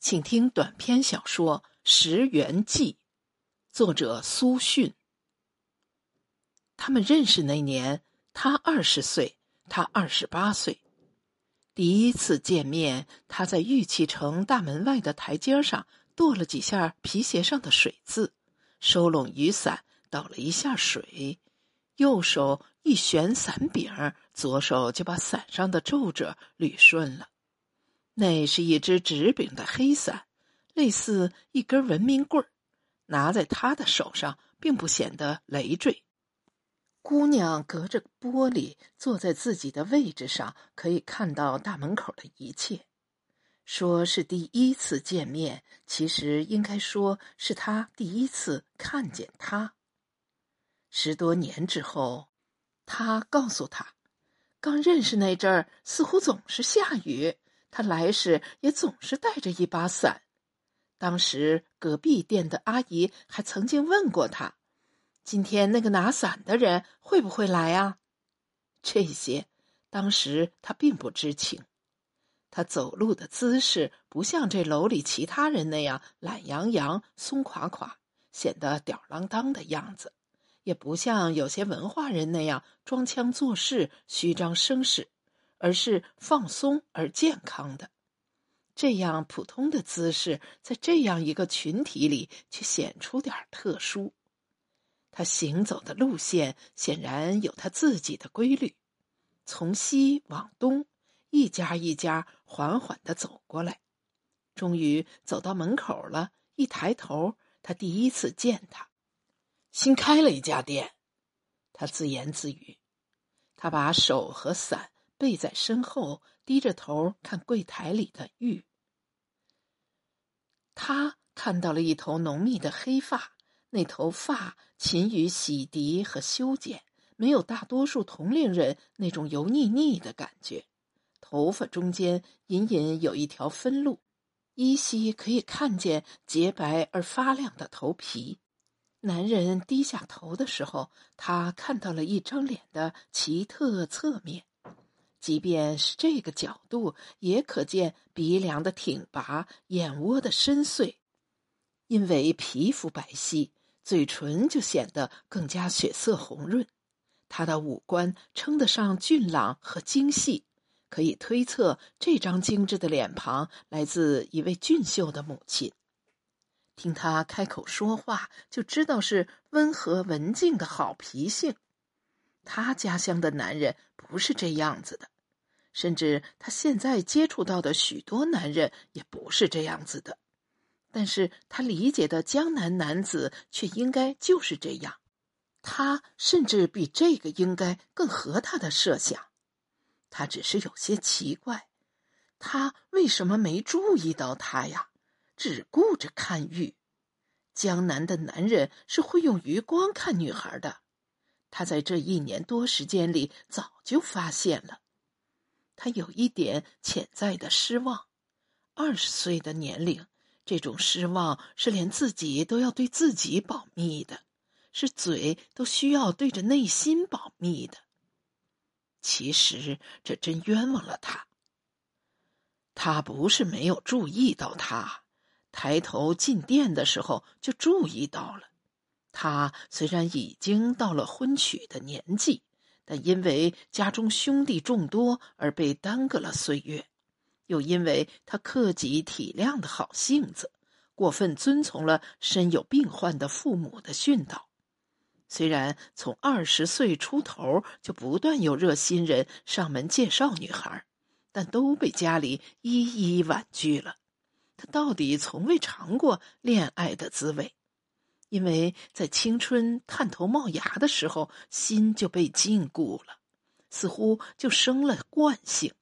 请听短篇小说《石原记》，作者苏迅。他们认识那年，他二十岁，他二十八岁。第一次见面，他在玉器城大门外的台阶上跺了几下皮鞋上的水渍，收拢雨伞，倒了一下水，右手一旋伞柄，左手就把伞上的皱褶捋顺了。那是一只直柄的黑伞，类似一根文明棍儿，拿在他的手上并不显得累赘。姑娘隔着玻璃坐在自己的位置上，可以看到大门口的一切。说是第一次见面，其实应该说是他第一次看见他。十多年之后，他告诉他，刚认识那阵儿，似乎总是下雨。他来时也总是带着一把伞，当时隔壁店的阿姨还曾经问过他：“今天那个拿伞的人会不会来啊？”这些当时他并不知情。他走路的姿势不像这楼里其他人那样懒洋洋、松垮垮，显得吊儿郎当的样子，也不像有些文化人那样装腔作势、虚张声势。而是放松而健康的，这样普通的姿势，在这样一个群体里却显出点特殊。他行走的路线显然有他自己的规律，从西往东，一家一家缓缓的走过来，终于走到门口了。一抬头，他第一次见他，新开了一家店。他自言自语，他把手和伞。背在身后，低着头看柜台里的玉。他看到了一头浓密的黑发，那头发勤于洗涤和修剪，没有大多数同龄人那种油腻腻的感觉。头发中间隐隐有一条分路，依稀可以看见洁白而发亮的头皮。男人低下头的时候，他看到了一张脸的奇特侧面。即便是这个角度，也可见鼻梁的挺拔，眼窝的深邃。因为皮肤白皙，嘴唇就显得更加血色红润。他的五官称得上俊朗和精细，可以推测这张精致的脸庞来自一位俊秀的母亲。听他开口说话，就知道是温和文静的好脾性。他家乡的男人不是这样子的，甚至他现在接触到的许多男人也不是这样子的。但是他理解的江南男子却应该就是这样。他甚至比这个应该更合他的设想。他只是有些奇怪，他为什么没注意到他呀？只顾着看玉。江南的男人是会用余光看女孩的。他在这一年多时间里早就发现了，他有一点潜在的失望。二十岁的年龄，这种失望是连自己都要对自己保密的，是嘴都需要对着内心保密的。其实这真冤枉了他。他不是没有注意到他，抬头进店的时候就注意到了。他虽然已经到了婚娶的年纪，但因为家中兄弟众多而被耽搁了岁月，又因为他克己体谅的好性子，过分遵从了身有病患的父母的训导。虽然从二十岁出头就不断有热心人上门介绍女孩，但都被家里一一婉拒了。他到底从未尝过恋爱的滋味。因为在青春探头冒芽的时候，心就被禁锢了，似乎就生了惯性。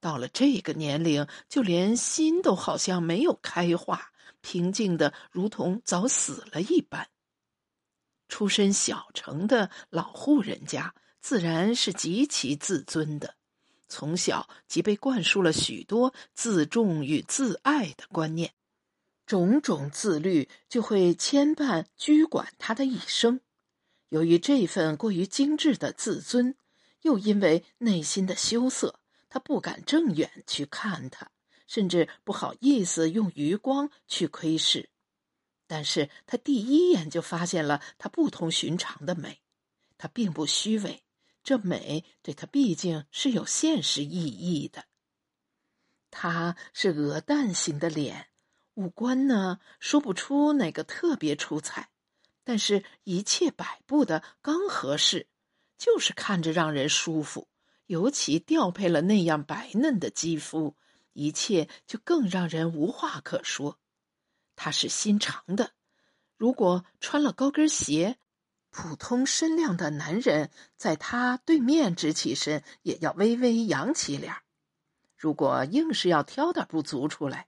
到了这个年龄，就连心都好像没有开化，平静的如同早死了一般。出身小城的老户人家，自然是极其自尊的，从小即被灌输了许多自重与自爱的观念。种种自律就会牵绊拘管他的一生。由于这份过于精致的自尊，又因为内心的羞涩，他不敢正眼去看他，甚至不好意思用余光去窥视。但是他第一眼就发现了他不同寻常的美，他并不虚伪，这美对他毕竟是有现实意义的。他是鹅蛋型的脸，五官呢说不出哪个特别出彩，但是一切摆布的刚合适，就是看着让人舒服。尤其调配了那样白嫩的肌肤，一切就更让人无话可说。他是心肠的，如果穿了高跟鞋，普通身量的男人在他对面直起身，也要微微扬起脸。如果硬是要挑点不足出来，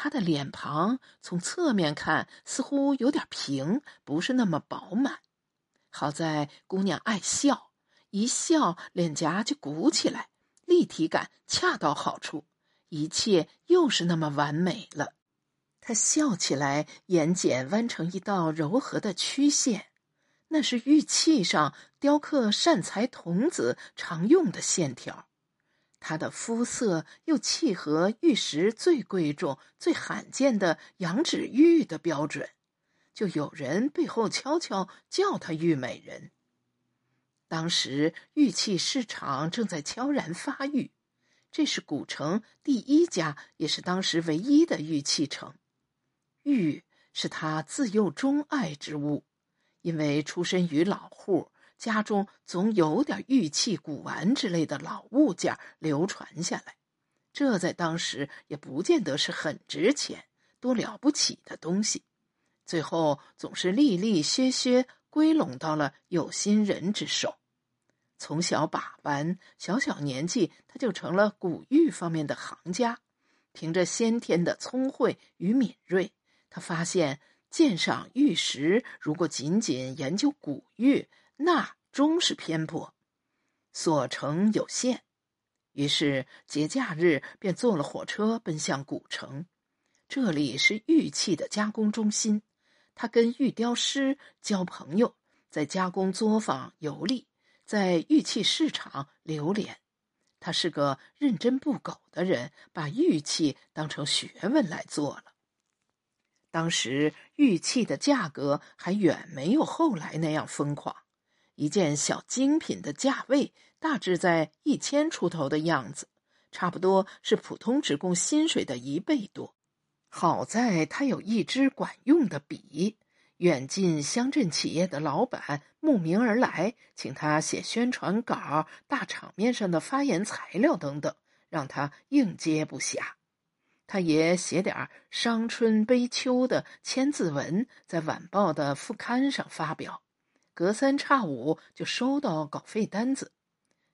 他的脸庞从侧面看似乎有点平，不是那么饱满。好在姑娘爱笑。一笑，脸颊就鼓起来，立体感恰到好处，一切又是那么完美了。他笑起来，眼睑弯成一道柔和的曲线，那是玉器上雕刻善财童子常用的线条。他的肤色又契合玉石最贵重、最罕见的羊脂玉的标准，就有人背后悄悄叫他玉美人。当时玉器市场正在悄然发育，这是古城第一家，也是当时唯一的玉器城。玉是他自幼钟爱之物，因为出身于老户，家中总有点玉器、古玩之类的老物件流传下来。这在当时也不见得是很值钱、多了不起的东西，最后总是利利削削。归拢到了有心人之手，从小把玩，小小年纪他就成了古玉方面的行家。凭着先天的聪慧与敏锐，他发现鉴赏玉石，如果仅仅研究古玉，那终是偏颇，所成有限。于是节假日便坐了火车奔向古城，这里是玉器的加工中心。他跟玉雕师交朋友，在加工作坊游历，在玉器市场流连。他是个认真不苟的人，把玉器当成学问来做了。当时玉器的价格还远没有后来那样疯狂，一件小精品的价位大致在一千出头的样子，差不多是普通职工薪水的一倍多。好在他有一支管用的笔，远近乡镇企业的老板慕名而来，请他写宣传稿、大场面上的发言材料等等，让他应接不暇。他也写点伤春悲秋的千字文，在晚报的副刊上发表，隔三差五就收到稿费单子，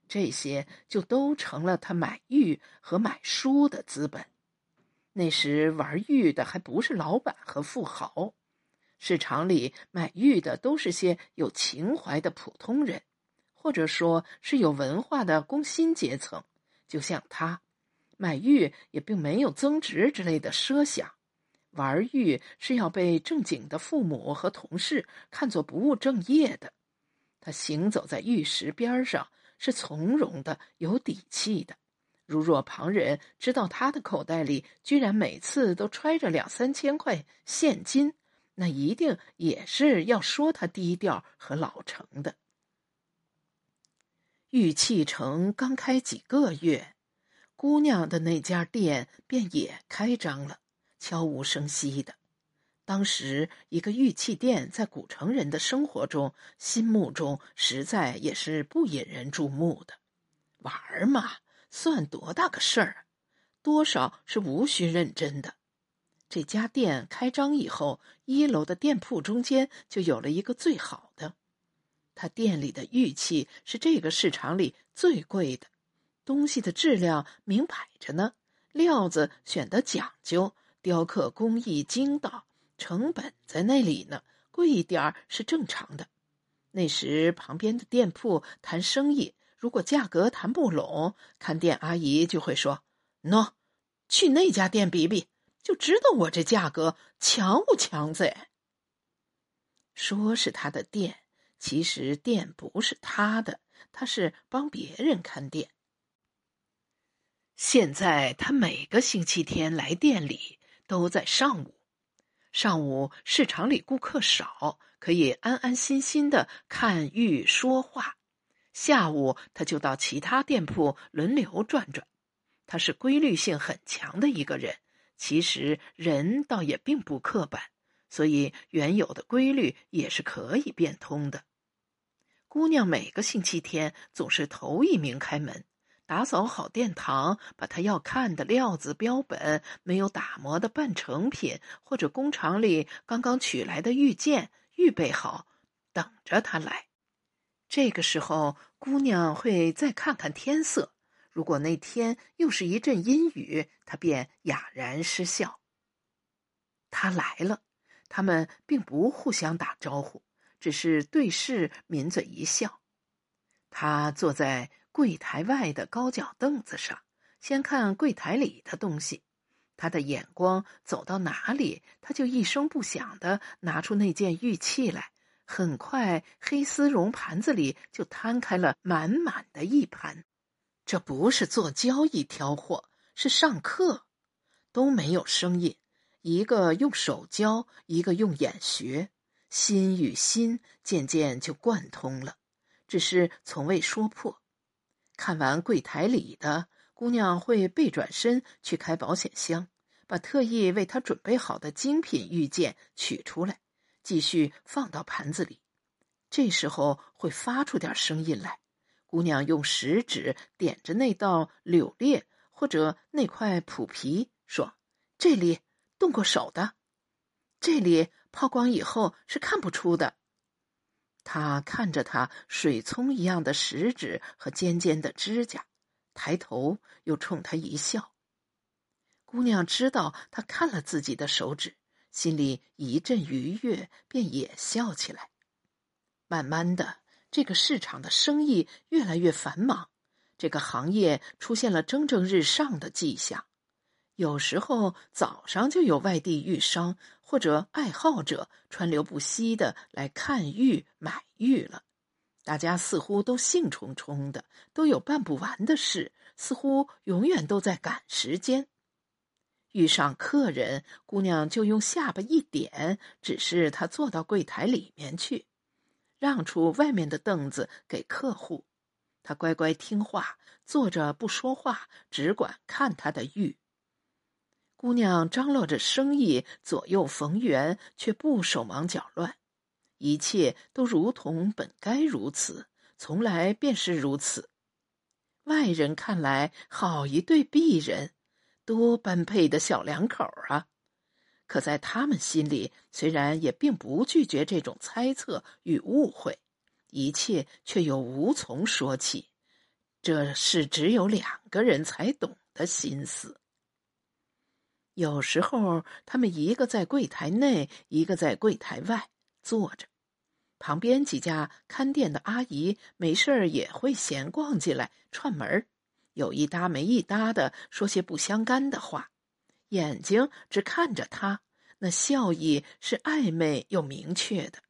这些就都成了他买玉和买书的资本。那时玩玉的还不是老板和富豪，市场里买玉的都是些有情怀的普通人，或者说是有文化的工薪阶层。就像他，买玉也并没有增值之类的奢想，玩玉是要被正经的父母和同事看作不务正业的。他行走在玉石边上，是从容的、有底气的。如若旁人知道他的口袋里居然每次都揣着两三千块现金，那一定也是要说他低调和老成的。玉器城刚开几个月，姑娘的那家店便也开张了，悄无声息的。当时一个玉器店在古城人的生活中、心目中，实在也是不引人注目的。玩儿嘛。算多大个事儿，多少是无需认真的。这家店开张以后，一楼的店铺中间就有了一个最好的。他店里的玉器是这个市场里最贵的，东西的质量明摆着呢，料子选的讲究，雕刻工艺精到，成本在那里呢，贵一点儿是正常的。那时旁边的店铺谈生意。如果价格谈不拢，看店阿姨就会说：“喏，去那家店比比，就知道我这价格强不强贼。”说是他的店，其实店不是他的，他是帮别人看店。现在他每个星期天来店里都在上午。上午市场里顾客少，可以安安心心的看玉说话。下午他就到其他店铺轮流转转。他是规律性很强的一个人，其实人倒也并不刻板，所以原有的规律也是可以变通的。姑娘每个星期天总是头一名开门。打扫好殿堂，把他要看的料子标本、没有打磨的半成品，或者工厂里刚刚取来的玉件预备好，等着他来。这个时候，姑娘会再看看天色。如果那天又是一阵阴雨，她便哑然失笑。他来了，他们并不互相打招呼，只是对视，抿嘴一笑。他坐在。柜台外的高脚凳子上，先看柜台里的东西。他的眼光走到哪里，他就一声不响的拿出那件玉器来。很快，黑丝绒盘子里就摊开了满满的一盘。这不是做交易挑货，是上课，都没有声音。一个用手教，一个用眼学，心与心渐渐就贯通了，只是从未说破。看完柜台里的姑娘，会背转身去开保险箱，把特意为她准备好的精品玉件取出来，继续放到盘子里。这时候会发出点声音来。姑娘用食指点着那道柳裂或者那块普皮，说：“这里动过手的，这里抛光以后是看不出的。”他看着他水葱一样的食指和尖尖的指甲，抬头又冲他一笑。姑娘知道他看了自己的手指，心里一阵愉悦，便也笑起来。慢慢的，这个市场的生意越来越繁忙，这个行业出现了蒸蒸日上的迹象。有时候早上就有外地玉商或者爱好者川流不息的来看玉买玉了，大家似乎都兴冲冲的，都有办不完的事，似乎永远都在赶时间。遇上客人，姑娘就用下巴一点，指示他坐到柜台里面去，让出外面的凳子给客户。他乖乖听话，坐着不说话，只管看他的玉。姑娘张罗着生意，左右逢源，却不手忙脚乱。一切都如同本该如此，从来便是如此。外人看来，好一对璧人，多般配的小两口啊！可在他们心里，虽然也并不拒绝这种猜测与误会，一切却又无从说起。这是只有两个人才懂的心思。有时候，他们一个在柜台内，一个在柜台外坐着。旁边几家看店的阿姨没事儿也会闲逛进来串门，有一搭没一搭的说些不相干的话，眼睛只看着他，那笑意是暧昧又明确的。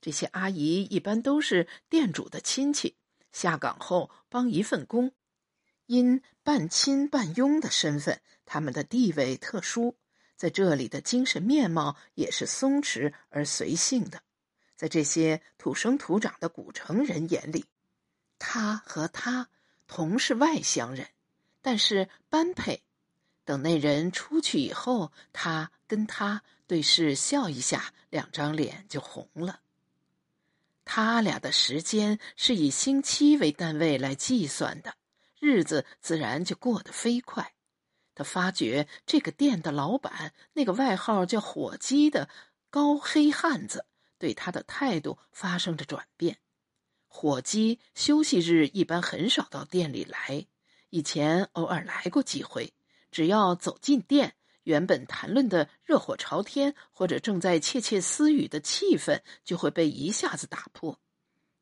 这些阿姨一般都是店主的亲戚，下岗后帮一份工。因半亲半佣的身份，他们的地位特殊，在这里的精神面貌也是松弛而随性的。在这些土生土长的古城人眼里，他和他同是外乡人，但是般配。等那人出去以后，他跟他对视笑一下，两张脸就红了。他俩的时间是以星期为单位来计算的。日子自然就过得飞快。他发觉这个店的老板，那个外号叫“火鸡”的高黑汉子，对他的态度发生着转变。火鸡休息日一般很少到店里来，以前偶尔来过几回。只要走进店，原本谈论的热火朝天或者正在窃窃私语的气氛，就会被一下子打破。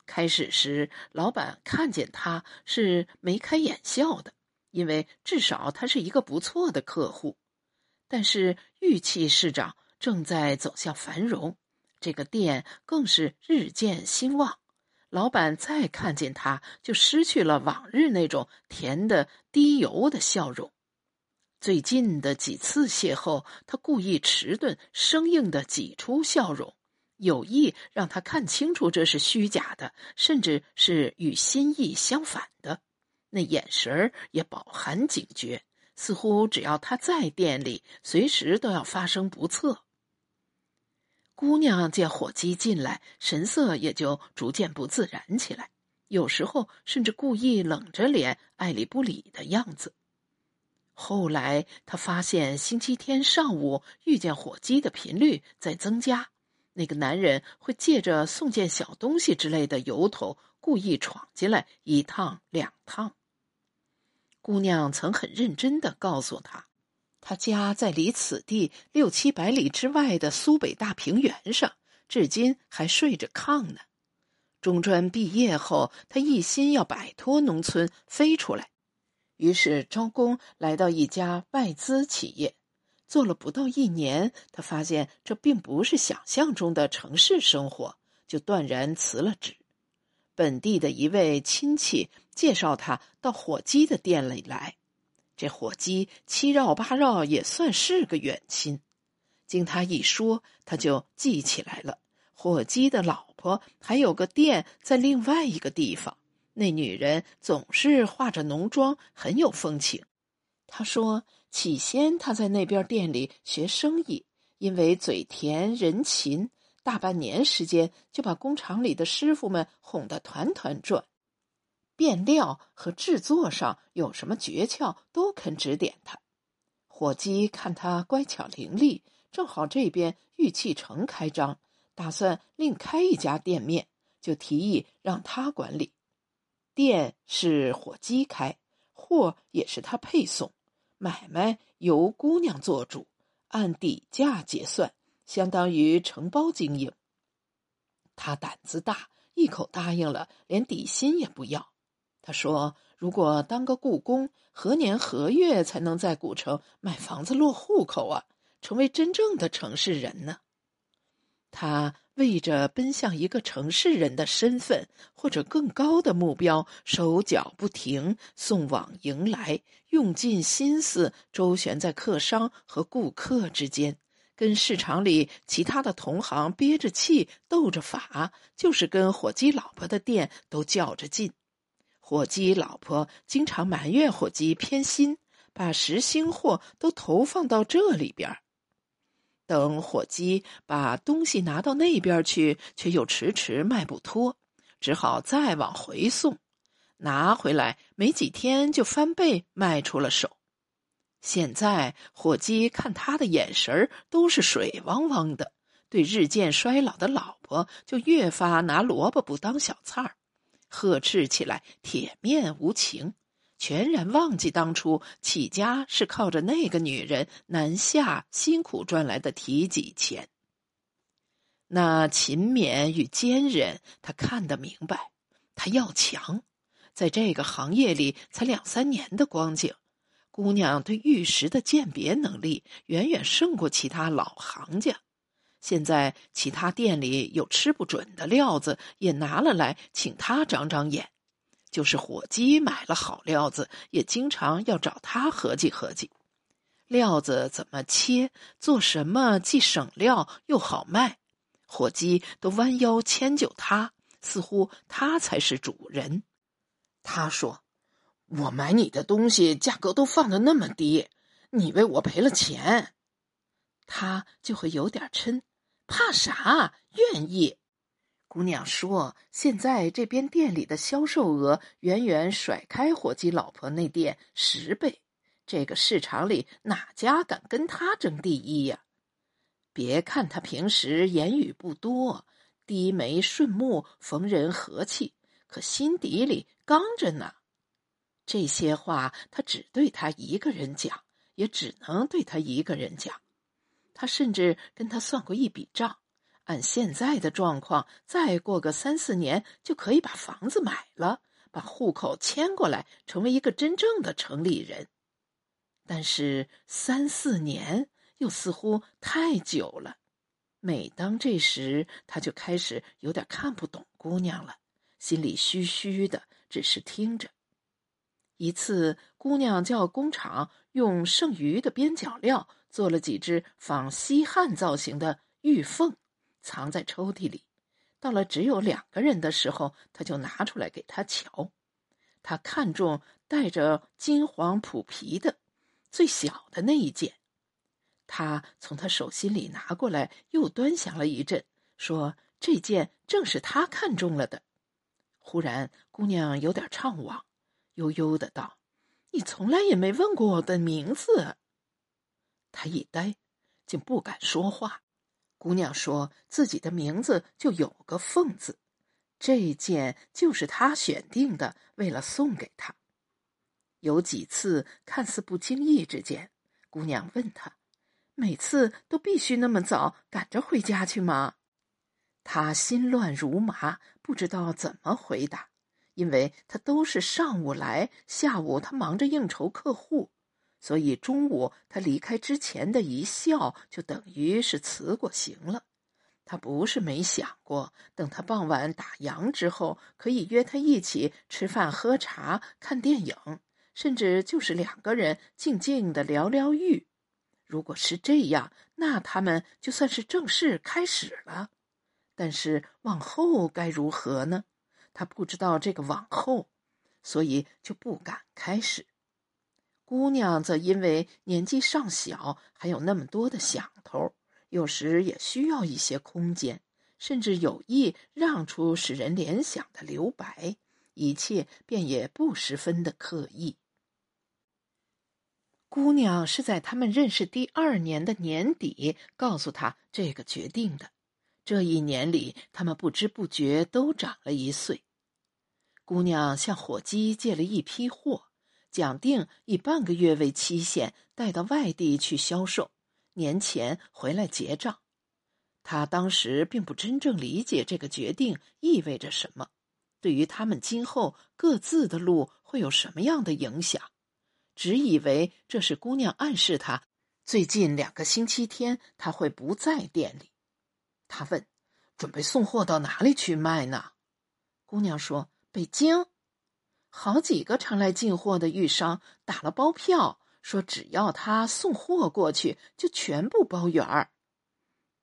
开始时，老板看见他是眉开眼笑的，因为至少他是一个不错的客户。但是玉器市场正在走向繁荣，这个店更是日渐兴旺。老板再看见他，就失去了往日那种甜的滴油的笑容。最近的几次邂逅，他故意迟钝、生硬的挤出笑容，有意让他看清楚这是虚假的，甚至是与心意相反的。那眼神也饱含警觉，似乎只要他在店里，随时都要发生不测。姑娘见火鸡进来，神色也就逐渐不自然起来，有时候甚至故意冷着脸、爱理不理的样子。后来，他发现星期天上午遇见火鸡的频率在增加。那个男人会借着送件小东西之类的由头，故意闯进来一趟两趟。姑娘曾很认真的告诉他，他家在离此地六七百里之外的苏北大平原上，至今还睡着炕呢。中专毕业后，他一心要摆脱农村，飞出来。于是招工来到一家外资企业，做了不到一年，他发现这并不是想象中的城市生活，就断然辞了职。本地的一位亲戚介绍他到火鸡的店里来，这火鸡七绕八绕也算是个远亲。经他一说，他就记起来了，火鸡的老婆还有个店在另外一个地方。那女人总是化着浓妆，很有风情。他说，起先他在那边店里学生意，因为嘴甜人勤，大半年时间就把工厂里的师傅们哄得团团转。变料和制作上有什么诀窍，都肯指点他。伙计看他乖巧伶俐，正好这边玉器城开张，打算另开一家店面，就提议让他管理。店是伙计开，货也是他配送，买卖由姑娘做主，按底价结算，相当于承包经营。他胆子大，一口答应了，连底薪也不要。他说：“如果当个故宫，何年何月才能在古城买房子落户口啊？成为真正的城市人呢？”他。为着奔向一个城市人的身份或者更高的目标，手脚不停，送往迎来，用尽心思周旋在客商和顾客之间，跟市场里其他的同行憋着气斗着法，就是跟火鸡老婆的店都较着劲。火鸡老婆经常埋怨火鸡偏心，把实心货都投放到这里边儿。等火鸡把东西拿到那边去，却又迟迟卖不脱，只好再往回送。拿回来没几天就翻倍卖出了手。现在火鸡看他的眼神都是水汪汪的，对日渐衰老的老婆就越发拿萝卜不当小菜儿，呵斥起来铁面无情。全然忘记当初起家是靠着那个女人南下辛苦赚来的提己钱。那勤勉与坚韧，他看得明白。他要强，在这个行业里才两三年的光景，姑娘对玉石的鉴别能力远远胜过其他老行家。现在其他店里有吃不准的料子，也拿了来请他长长眼。就是火鸡买了好料子，也经常要找他合计合计，料子怎么切，做什么既省料又好卖，伙计都弯腰迁就他，似乎他才是主人。他说：“我买你的东西，价格都放的那么低，你为我赔了钱，他就会有点嗔，怕啥？愿意。”姑娘说：“现在这边店里的销售额远远甩开火鸡老婆那店十倍，这个市场里哪家敢跟他争第一呀？别看他平时言语不多，低眉顺目，逢人和气，可心底里刚着呢。这些话他只对他一个人讲，也只能对他一个人讲。他甚至跟他算过一笔账。”按现在的状况，再过个三四年就可以把房子买了，把户口迁过来，成为一个真正的城里人。但是三四年又似乎太久了。每当这时，他就开始有点看不懂姑娘了，心里虚虚的，只是听着。一次，姑娘叫工厂用剩余的边角料做了几只仿西汉造型的玉凤，藏在抽屉里。到了只有两个人的时候，他就拿出来给他瞧。他看中带着金黄普皮的最小的那一件，他从他手心里拿过来，又端详了一阵，说：“这件正是他看中了的。”忽然，姑娘有点怅惘。悠悠的道：“你从来也没问过我的名字。”他一呆，竟不敢说话。姑娘说自己的名字就有个“凤”字，这件就是他选定的，为了送给他。有几次看似不经意之间，姑娘问他：“每次都必须那么早赶着回家去吗？”他心乱如麻，不知道怎么回答。因为他都是上午来，下午他忙着应酬客户，所以中午他离开之前的一笑，就等于是辞过行了。他不是没想过，等他傍晚打烊之后，可以约他一起吃饭、喝茶、看电影，甚至就是两个人静静的聊聊欲。如果是这样，那他们就算是正式开始了。但是往后该如何呢？他不知道这个往后，所以就不敢开始。姑娘则因为年纪尚小，还有那么多的想头，有时也需要一些空间，甚至有意让出使人联想的留白，一切便也不十分的刻意。姑娘是在他们认识第二年的年底告诉他这个决定的。这一年里，他们不知不觉都长了一岁。姑娘向伙计借了一批货，讲定以半个月为期限带到外地去销售，年前回来结账。他当时并不真正理解这个决定意味着什么，对于他们今后各自的路会有什么样的影响，只以为这是姑娘暗示他，最近两个星期天他会不在店里。他问：“准备送货到哪里去卖呢？”姑娘说。北京，好几个常来进货的玉商打了包票，说只要他送货过去，就全部包圆儿。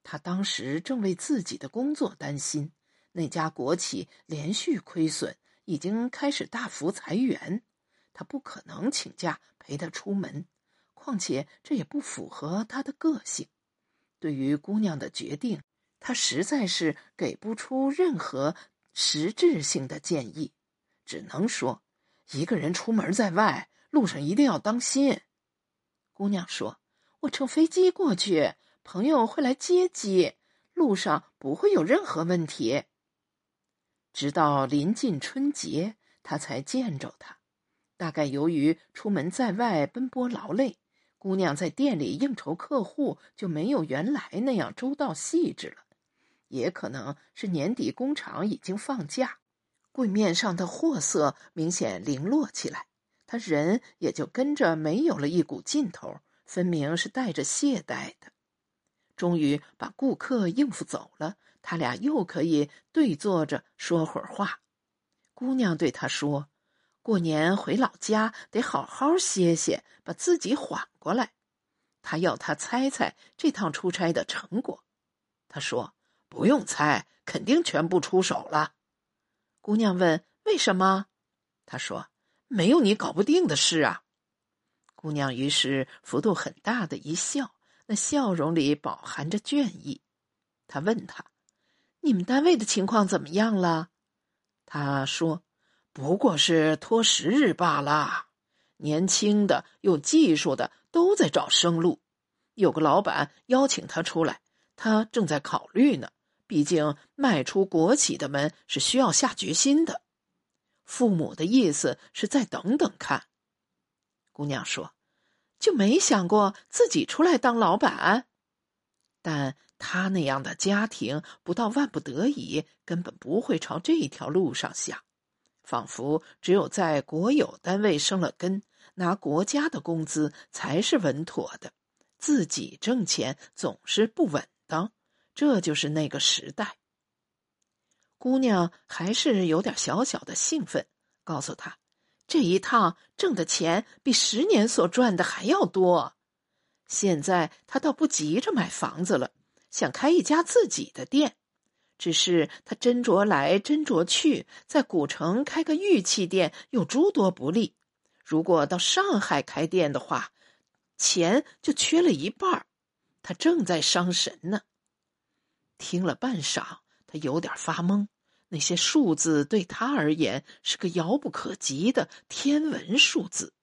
他当时正为自己的工作担心，那家国企连续亏损，已经开始大幅裁员，他不可能请假陪他出门，况且这也不符合他的个性。对于姑娘的决定，他实在是给不出任何。实质性的建议，只能说，一个人出门在外，路上一定要当心。姑娘说：“我乘飞机过去，朋友会来接机，路上不会有任何问题。”直到临近春节，他才见着他。大概由于出门在外奔波劳累，姑娘在店里应酬客户就没有原来那样周到细致了。也可能是年底工厂已经放假，柜面上的货色明显零落起来，他人也就跟着没有了一股劲头，分明是带着懈怠的。终于把顾客应付走了，他俩又可以对坐着说会儿话。姑娘对他说：“过年回老家得好好歇歇，把自己缓过来。”他要他猜猜这趟出差的成果。他说。不用猜，肯定全部出手了。姑娘问：“为什么？”他说：“没有你搞不定的事啊。”姑娘于是幅度很大的一笑，那笑容里饱含着倦意。他问他：“你们单位的情况怎么样了？”他说：“不过是拖时日罢了。年轻的、有技术的都在找生路。有个老板邀请他出来，他正在考虑呢。”毕竟迈出国企的门是需要下决心的，父母的意思是再等等看。姑娘说：“就没想过自己出来当老板，但他那样的家庭，不到万不得已，根本不会朝这条路上想。仿佛只有在国有单位生了根，拿国家的工资才是稳妥的，自己挣钱总是不稳当。”这就是那个时代。姑娘还是有点小小的兴奋，告诉他，这一趟挣的钱比十年所赚的还要多。现在他倒不急着买房子了，想开一家自己的店。只是他斟酌来斟酌去，在古城开个玉器店有诸多不利。如果到上海开店的话，钱就缺了一半他正在伤神呢。听了半晌，他有点发懵。那些数字对他而言是个遥不可及的天文数字。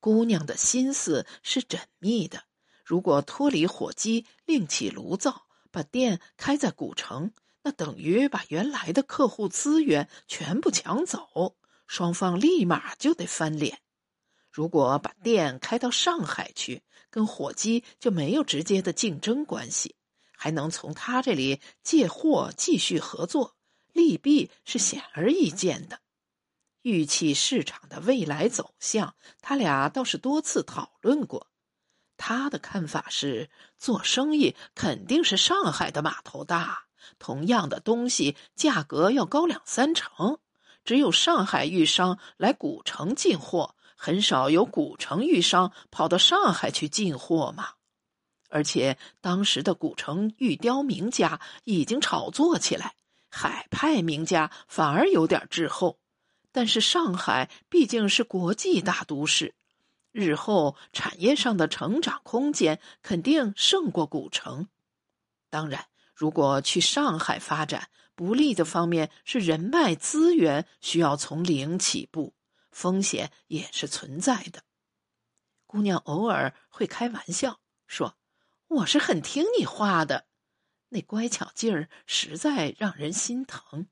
姑娘的心思是缜密的。如果脱离火机，另起炉灶。把店开在古城，那等于把原来的客户资源全部抢走，双方立马就得翻脸。如果把店开到上海去，跟火鸡就没有直接的竞争关系，还能从他这里借货继续合作，利弊是显而易见的。玉器市场的未来走向，他俩倒是多次讨论过。他的看法是，做生意肯定是上海的码头大，同样的东西价格要高两三成。只有上海玉商来古城进货，很少有古城玉商跑到上海去进货嘛。而且当时的古城玉雕名家已经炒作起来，海派名家反而有点滞后。但是上海毕竟是国际大都市。日后产业上的成长空间肯定胜过古城。当然，如果去上海发展，不利的方面是人脉资源需要从零起步，风险也是存在的。姑娘偶尔会开玩笑说：“我是很听你话的。”那乖巧劲儿实在让人心疼。